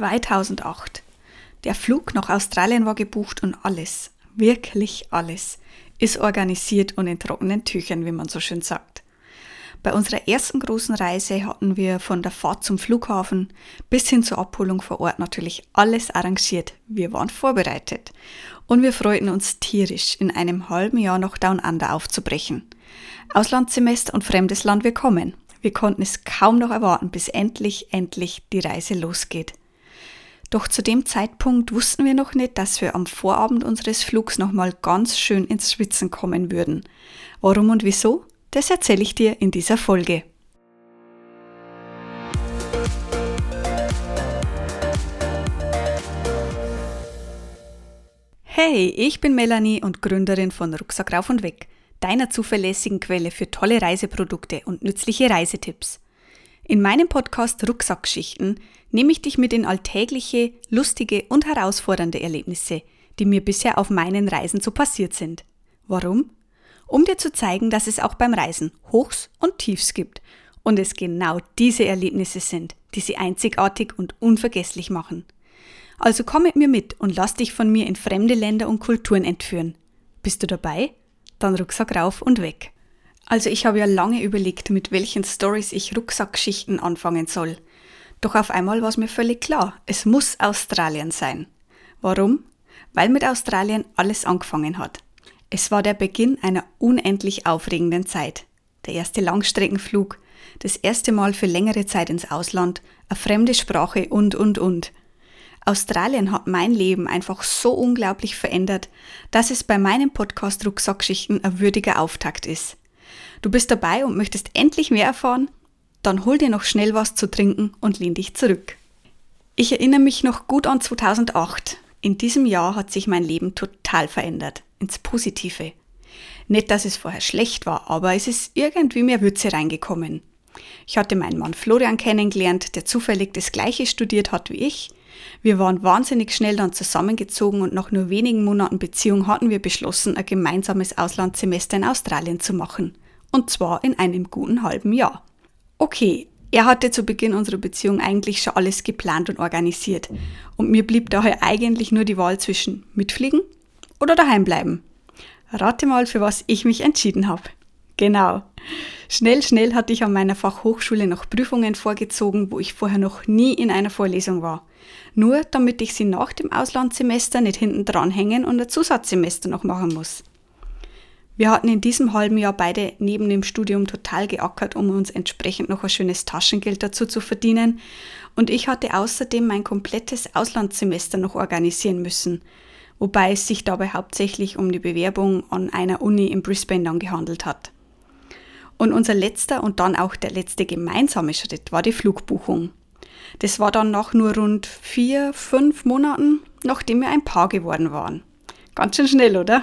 2008. Der Flug nach Australien war gebucht und alles, wirklich alles, ist organisiert und in trockenen Tüchern, wie man so schön sagt. Bei unserer ersten großen Reise hatten wir von der Fahrt zum Flughafen bis hin zur Abholung vor Ort natürlich alles arrangiert. Wir waren vorbereitet und wir freuten uns tierisch, in einem halben Jahr nach Down Under aufzubrechen. Auslandssemester und fremdes Land willkommen. Wir konnten es kaum noch erwarten, bis endlich, endlich die Reise losgeht. Doch zu dem Zeitpunkt wussten wir noch nicht, dass wir am Vorabend unseres Flugs nochmal ganz schön ins Schwitzen kommen würden. Warum und wieso? Das erzähle ich dir in dieser Folge. Hey, ich bin Melanie und Gründerin von Rucksack rauf und weg, deiner zuverlässigen Quelle für tolle Reiseprodukte und nützliche Reisetipps. In meinem Podcast Rucksackgeschichten nehme ich dich mit in alltägliche, lustige und herausfordernde Erlebnisse, die mir bisher auf meinen Reisen so passiert sind. Warum? Um dir zu zeigen, dass es auch beim Reisen Hochs und Tiefs gibt und es genau diese Erlebnisse sind, die sie einzigartig und unvergesslich machen. Also komm mit mir mit und lass dich von mir in fremde Länder und Kulturen entführen. Bist du dabei? Dann Rucksack rauf und weg. Also ich habe ja lange überlegt, mit welchen Stories ich Rucksackgeschichten anfangen soll. Doch auf einmal war es mir völlig klar, es muss Australien sein. Warum? Weil mit Australien alles angefangen hat. Es war der Beginn einer unendlich aufregenden Zeit. Der erste Langstreckenflug, das erste Mal für längere Zeit ins Ausland, eine fremde Sprache und, und, und. Australien hat mein Leben einfach so unglaublich verändert, dass es bei meinem Podcast Rucksackschichten ein würdiger Auftakt ist. Du bist dabei und möchtest endlich mehr erfahren? Dann hol dir noch schnell was zu trinken und lehn dich zurück. Ich erinnere mich noch gut an 2008. In diesem Jahr hat sich mein Leben total verändert, ins Positive. Nicht, dass es vorher schlecht war, aber es ist irgendwie mehr Würze reingekommen. Ich hatte meinen Mann Florian kennengelernt, der zufällig das gleiche studiert hat wie ich. Wir waren wahnsinnig schnell dann zusammengezogen und nach nur wenigen Monaten Beziehung hatten wir beschlossen, ein gemeinsames Auslandssemester in Australien zu machen. Und zwar in einem guten halben Jahr. Okay, er hatte zu Beginn unserer Beziehung eigentlich schon alles geplant und organisiert. Und mir blieb daher eigentlich nur die Wahl zwischen mitfliegen oder daheim bleiben. Rate mal, für was ich mich entschieden habe. Genau. Schnell, schnell hatte ich an meiner Fachhochschule noch Prüfungen vorgezogen, wo ich vorher noch nie in einer Vorlesung war. Nur damit ich sie nach dem Auslandssemester nicht hinten dranhängen und ein Zusatzsemester noch machen muss. Wir hatten in diesem halben Jahr beide neben dem Studium total geackert, um uns entsprechend noch ein schönes Taschengeld dazu zu verdienen. Und ich hatte außerdem mein komplettes Auslandssemester noch organisieren müssen, wobei es sich dabei hauptsächlich um die Bewerbung an einer Uni in Brisbane dann gehandelt hat. Und unser letzter und dann auch der letzte gemeinsame Schritt war die Flugbuchung. Das war dann nach nur rund vier, fünf Monaten, nachdem wir ein Paar geworden waren. Ganz schön schnell, oder?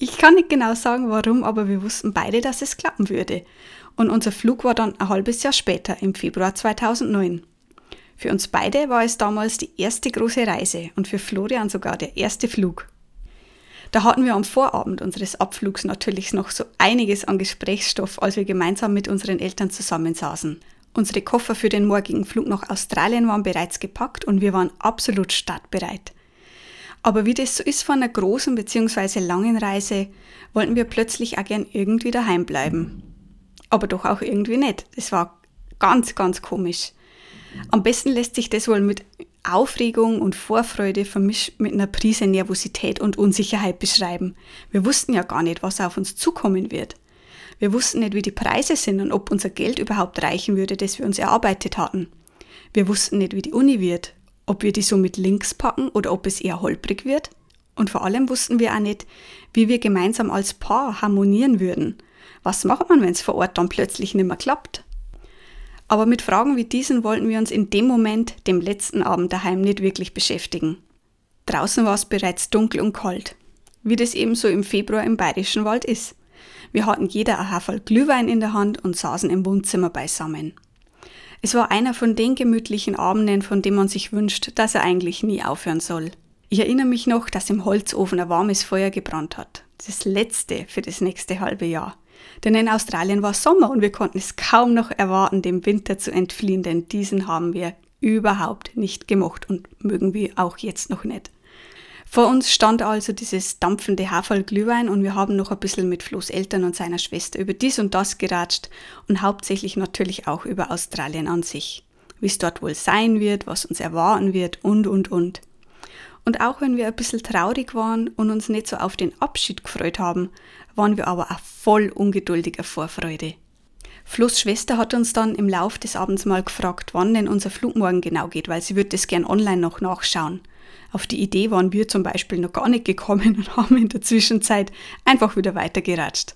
Ich kann nicht genau sagen, warum, aber wir wussten beide, dass es klappen würde. Und unser Flug war dann ein halbes Jahr später, im Februar 2009. Für uns beide war es damals die erste große Reise und für Florian sogar der erste Flug. Da hatten wir am Vorabend unseres Abflugs natürlich noch so einiges an Gesprächsstoff, als wir gemeinsam mit unseren Eltern zusammensaßen. Unsere Koffer für den morgigen Flug nach Australien waren bereits gepackt und wir waren absolut startbereit. Aber wie das so ist von einer großen bzw. langen Reise, wollten wir plötzlich auch gern irgendwie daheim bleiben. Aber doch auch irgendwie nicht. Das war ganz, ganz komisch. Am besten lässt sich das wohl mit Aufregung und Vorfreude vermischt mit einer Prise Nervosität und Unsicherheit beschreiben. Wir wussten ja gar nicht, was auf uns zukommen wird. Wir wussten nicht, wie die Preise sind und ob unser Geld überhaupt reichen würde, das wir uns erarbeitet hatten. Wir wussten nicht, wie die Uni wird, ob wir die so mit links packen oder ob es eher holprig wird. Und vor allem wussten wir auch nicht, wie wir gemeinsam als Paar harmonieren würden. Was macht man, wenn es vor Ort dann plötzlich nicht mehr klappt? Aber mit Fragen wie diesen wollten wir uns in dem Moment, dem letzten Abend daheim, nicht wirklich beschäftigen. Draußen war es bereits dunkel und kalt, wie das eben so im Februar im Bayerischen Wald ist. Wir hatten jeder ein Haferl Glühwein in der Hand und saßen im Wohnzimmer beisammen. Es war einer von den gemütlichen Abenden, von dem man sich wünscht, dass er eigentlich nie aufhören soll. Ich erinnere mich noch, dass im Holzofen ein warmes Feuer gebrannt hat. Das letzte für das nächste halbe Jahr. Denn in Australien war Sommer und wir konnten es kaum noch erwarten, dem Winter zu entfliehen, denn diesen haben wir überhaupt nicht gemocht und mögen wir auch jetzt noch nicht. Vor uns stand also dieses dampfende Haferl-Glühwein und wir haben noch ein bisschen mit Flo's Eltern und seiner Schwester über dies und das geratscht und hauptsächlich natürlich auch über Australien an sich. Wie es dort wohl sein wird, was uns erwarten wird und, und, und. Und auch wenn wir ein bisschen traurig waren und uns nicht so auf den Abschied gefreut haben, waren wir aber auch voll ungeduldiger Vorfreude. Flo's Schwester hat uns dann im Lauf des Abends mal gefragt, wann denn unser Flug morgen genau geht, weil sie würde das gern online noch nachschauen. Auf die Idee waren wir zum Beispiel noch gar nicht gekommen und haben in der Zwischenzeit einfach wieder weitergeratscht.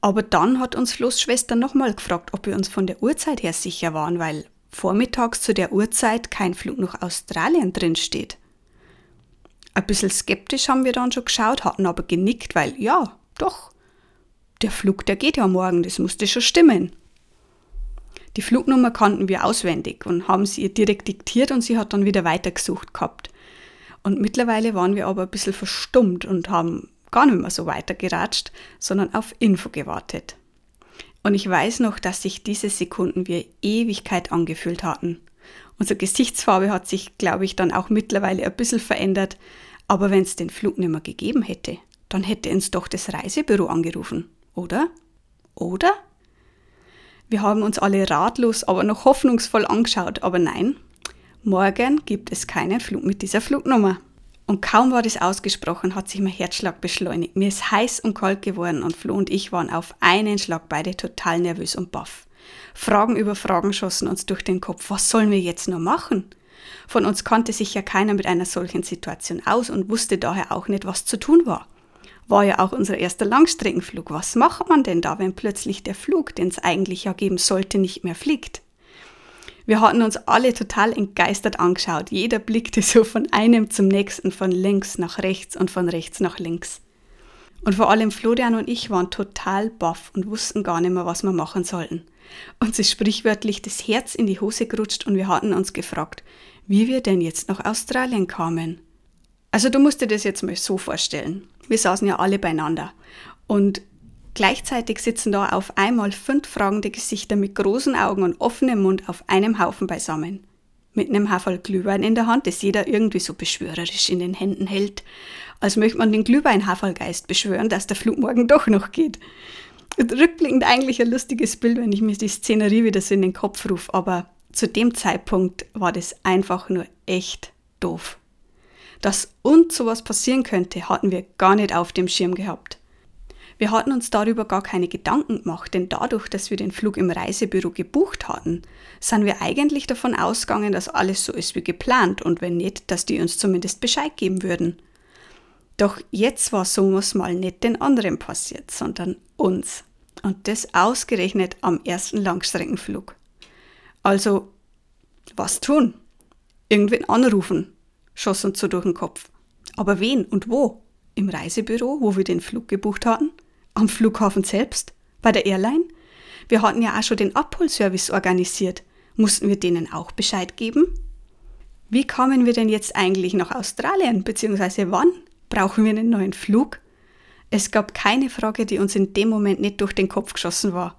Aber dann hat uns Flo's Schwester nochmal gefragt, ob wir uns von der Uhrzeit her sicher waren, weil vormittags zu der Uhrzeit kein Flug nach Australien drin steht. Ein bisschen skeptisch haben wir dann schon geschaut, hatten aber genickt, weil ja, doch, der Flug, der geht ja morgen, das musste schon stimmen. Die Flugnummer kannten wir auswendig und haben sie ihr direkt diktiert und sie hat dann wieder weitergesucht gehabt. Und mittlerweile waren wir aber ein bisschen verstummt und haben gar nicht mehr so weitergeratscht, sondern auf Info gewartet. Und ich weiß noch, dass sich diese Sekunden wie Ewigkeit angefühlt hatten. Unsere Gesichtsfarbe hat sich, glaube ich, dann auch mittlerweile ein bisschen verändert, aber wenn es den Flug nicht mehr gegeben hätte, dann hätte uns doch das Reisebüro angerufen, oder? Oder? Wir haben uns alle ratlos, aber noch hoffnungsvoll angeschaut, aber nein, morgen gibt es keinen Flug mit dieser Flugnummer. Und kaum war das ausgesprochen, hat sich mein Herzschlag beschleunigt. Mir ist heiß und kalt geworden und Flo und ich waren auf einen Schlag beide total nervös und baff. Fragen über Fragen schossen uns durch den Kopf. Was sollen wir jetzt nur machen? Von uns kannte sich ja keiner mit einer solchen Situation aus und wusste daher auch nicht, was zu tun war. War ja auch unser erster Langstreckenflug. Was macht man denn da, wenn plötzlich der Flug, den es eigentlich ja geben sollte, nicht mehr fliegt? Wir hatten uns alle total entgeistert angeschaut. Jeder blickte so von einem zum nächsten, von links nach rechts und von rechts nach links. Und vor allem Florian und ich waren total baff und wussten gar nicht mehr, was wir machen sollten. Uns ist sprichwörtlich das Herz in die Hose gerutscht und wir hatten uns gefragt, wie wir denn jetzt nach Australien kamen. Also du musst dir das jetzt mal so vorstellen. Wir saßen ja alle beieinander. Und gleichzeitig sitzen da auf einmal fünf fragende Gesichter mit großen Augen und offenem Mund auf einem Haufen beisammen. Mit einem Haferl Glühwein in der Hand, das jeder irgendwie so beschwörerisch in den Händen hält, als möchte man den Glühwein-Haferlgeist beschwören, dass der Flug morgen doch noch geht. Rückblickend eigentlich ein lustiges Bild, wenn ich mir die Szenerie wieder so in den Kopf rufe, aber zu dem Zeitpunkt war das einfach nur echt doof. Dass uns sowas passieren könnte, hatten wir gar nicht auf dem Schirm gehabt. Wir hatten uns darüber gar keine Gedanken gemacht, denn dadurch, dass wir den Flug im Reisebüro gebucht hatten, sind wir eigentlich davon ausgegangen, dass alles so ist wie geplant und wenn nicht, dass die uns zumindest Bescheid geben würden. Doch jetzt war sowas mal nicht den anderen passiert, sondern uns. Und das ausgerechnet am ersten Langstreckenflug. Also, was tun? Irgendwen anrufen, schoss uns so durch den Kopf. Aber wen und wo? Im Reisebüro, wo wir den Flug gebucht hatten? Am Flughafen selbst? Bei der Airline? Wir hatten ja auch schon den Abholservice organisiert. Mussten wir denen auch Bescheid geben? Wie kamen wir denn jetzt eigentlich nach Australien, beziehungsweise wann? Brauchen wir einen neuen Flug? Es gab keine Frage, die uns in dem Moment nicht durch den Kopf geschossen war.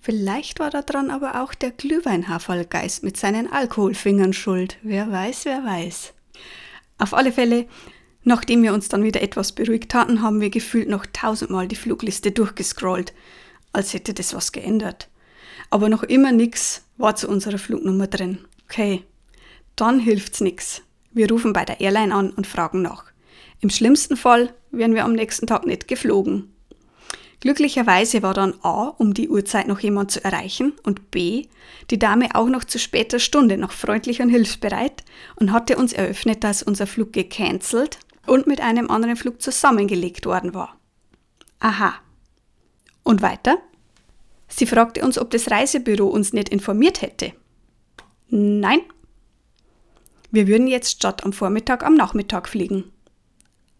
Vielleicht war daran aber auch der Glühweinhaferlgeist mit seinen Alkoholfingern schuld. Wer weiß, wer weiß. Auf alle Fälle, nachdem wir uns dann wieder etwas beruhigt hatten, haben wir gefühlt noch tausendmal die Flugliste durchgescrollt, als hätte das was geändert. Aber noch immer nix war zu unserer Flugnummer drin. Okay, dann hilft's nix. Wir rufen bei der Airline an und fragen nach. Im schlimmsten Fall wären wir am nächsten Tag nicht geflogen. Glücklicherweise war dann A, um die Uhrzeit noch jemand zu erreichen und B, die Dame auch noch zu später Stunde noch freundlich und hilfsbereit und hatte uns eröffnet, dass unser Flug gecancelt und mit einem anderen Flug zusammengelegt worden war. Aha. Und weiter? Sie fragte uns, ob das Reisebüro uns nicht informiert hätte. Nein. Wir würden jetzt statt am Vormittag am Nachmittag fliegen.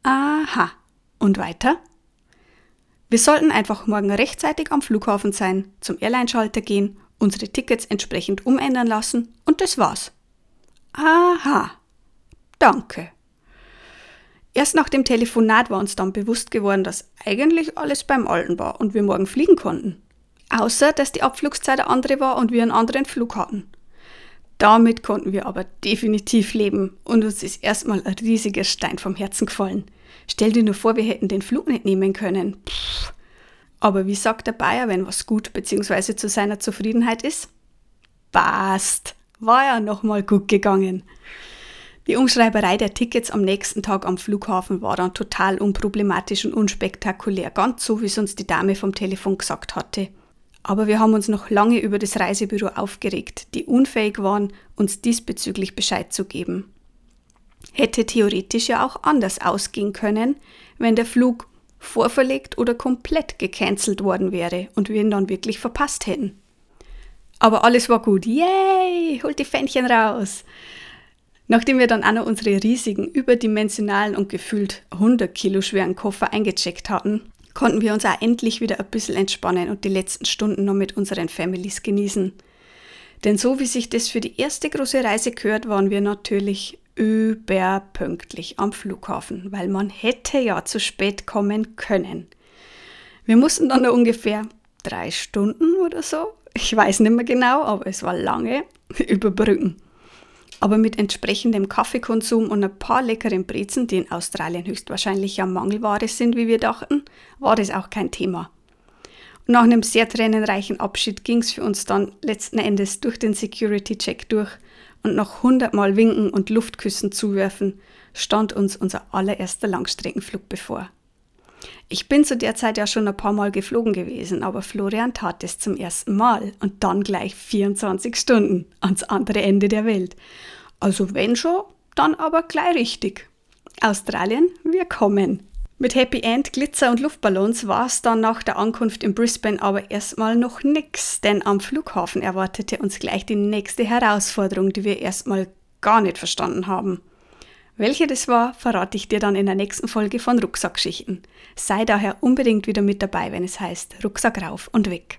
Aha. Und weiter? Wir sollten einfach morgen rechtzeitig am Flughafen sein, zum Airline-Schalter gehen, unsere Tickets entsprechend umändern lassen und das war's. Aha. Danke. Erst nach dem Telefonat war uns dann bewusst geworden, dass eigentlich alles beim Alten war und wir morgen fliegen konnten. Außer, dass die Abflugszeit eine andere war und wir einen anderen Flug hatten. Damit konnten wir aber definitiv leben und uns ist erstmal ein riesiger Stein vom Herzen gefallen. Stell dir nur vor, wir hätten den Flug nicht nehmen können. Pff. Aber wie sagt der Bayer, wenn was gut bzw. zu seiner Zufriedenheit ist? Passt. War ja nochmal gut gegangen. Die Umschreiberei der Tickets am nächsten Tag am Flughafen war dann total unproblematisch und unspektakulär, ganz so wie es uns die Dame vom Telefon gesagt hatte. Aber wir haben uns noch lange über das Reisebüro aufgeregt, die unfähig waren, uns diesbezüglich Bescheid zu geben. Hätte theoretisch ja auch anders ausgehen können, wenn der Flug vorverlegt oder komplett gecancelt worden wäre und wir ihn dann wirklich verpasst hätten. Aber alles war gut. Yay! Holt die Fännchen raus! Nachdem wir dann auch noch unsere riesigen, überdimensionalen und gefühlt 100 Kilo schweren Koffer eingecheckt hatten, konnten wir uns auch endlich wieder ein bisschen entspannen und die letzten Stunden noch mit unseren Families genießen. Denn so wie sich das für die erste große Reise gehört, waren wir natürlich überpünktlich am Flughafen, weil man hätte ja zu spät kommen können. Wir mussten dann noch ungefähr drei Stunden oder so, ich weiß nicht mehr genau, aber es war lange, überbrücken. Aber mit entsprechendem Kaffeekonsum und ein paar leckeren Brezen, die in Australien höchstwahrscheinlich ja Mangelware sind, wie wir dachten, war das auch kein Thema. Und nach einem sehr tränenreichen Abschied ging es für uns dann letzten Endes durch den Security-Check durch und nach hundertmal Winken und Luftküssen zuwerfen, stand uns unser allererster Langstreckenflug bevor. Ich bin zu der Zeit ja schon ein paar Mal geflogen gewesen, aber Florian tat es zum ersten Mal und dann gleich 24 Stunden ans andere Ende der Welt. Also wenn schon, dann aber gleich richtig. Australien, wir kommen. Mit Happy End, Glitzer und Luftballons war es dann nach der Ankunft in Brisbane aber erstmal noch nix, denn am Flughafen erwartete uns gleich die nächste Herausforderung, die wir erstmal gar nicht verstanden haben. Welche das war, verrate ich dir dann in der nächsten Folge von Rucksackschichten. Sei daher unbedingt wieder mit dabei, wenn es heißt Rucksack rauf und weg.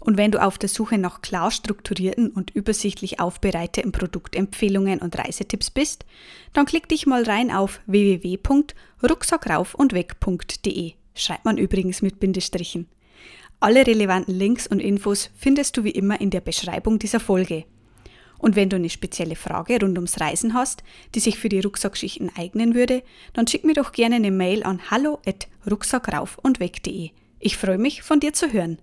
Und wenn du auf der Suche nach klar strukturierten und übersichtlich aufbereiteten Produktempfehlungen und Reisetipps bist, dann klick dich mal rein auf www.rucksackraufundweg.de. Schreibt man übrigens mit Bindestrichen. Alle relevanten Links und Infos findest du wie immer in der Beschreibung dieser Folge. Und wenn du eine spezielle Frage rund ums Reisen hast, die sich für die Rucksackschichten eignen würde, dann schick mir doch gerne eine Mail an hallo@rucksackraufundweg.de. Ich freue mich, von dir zu hören.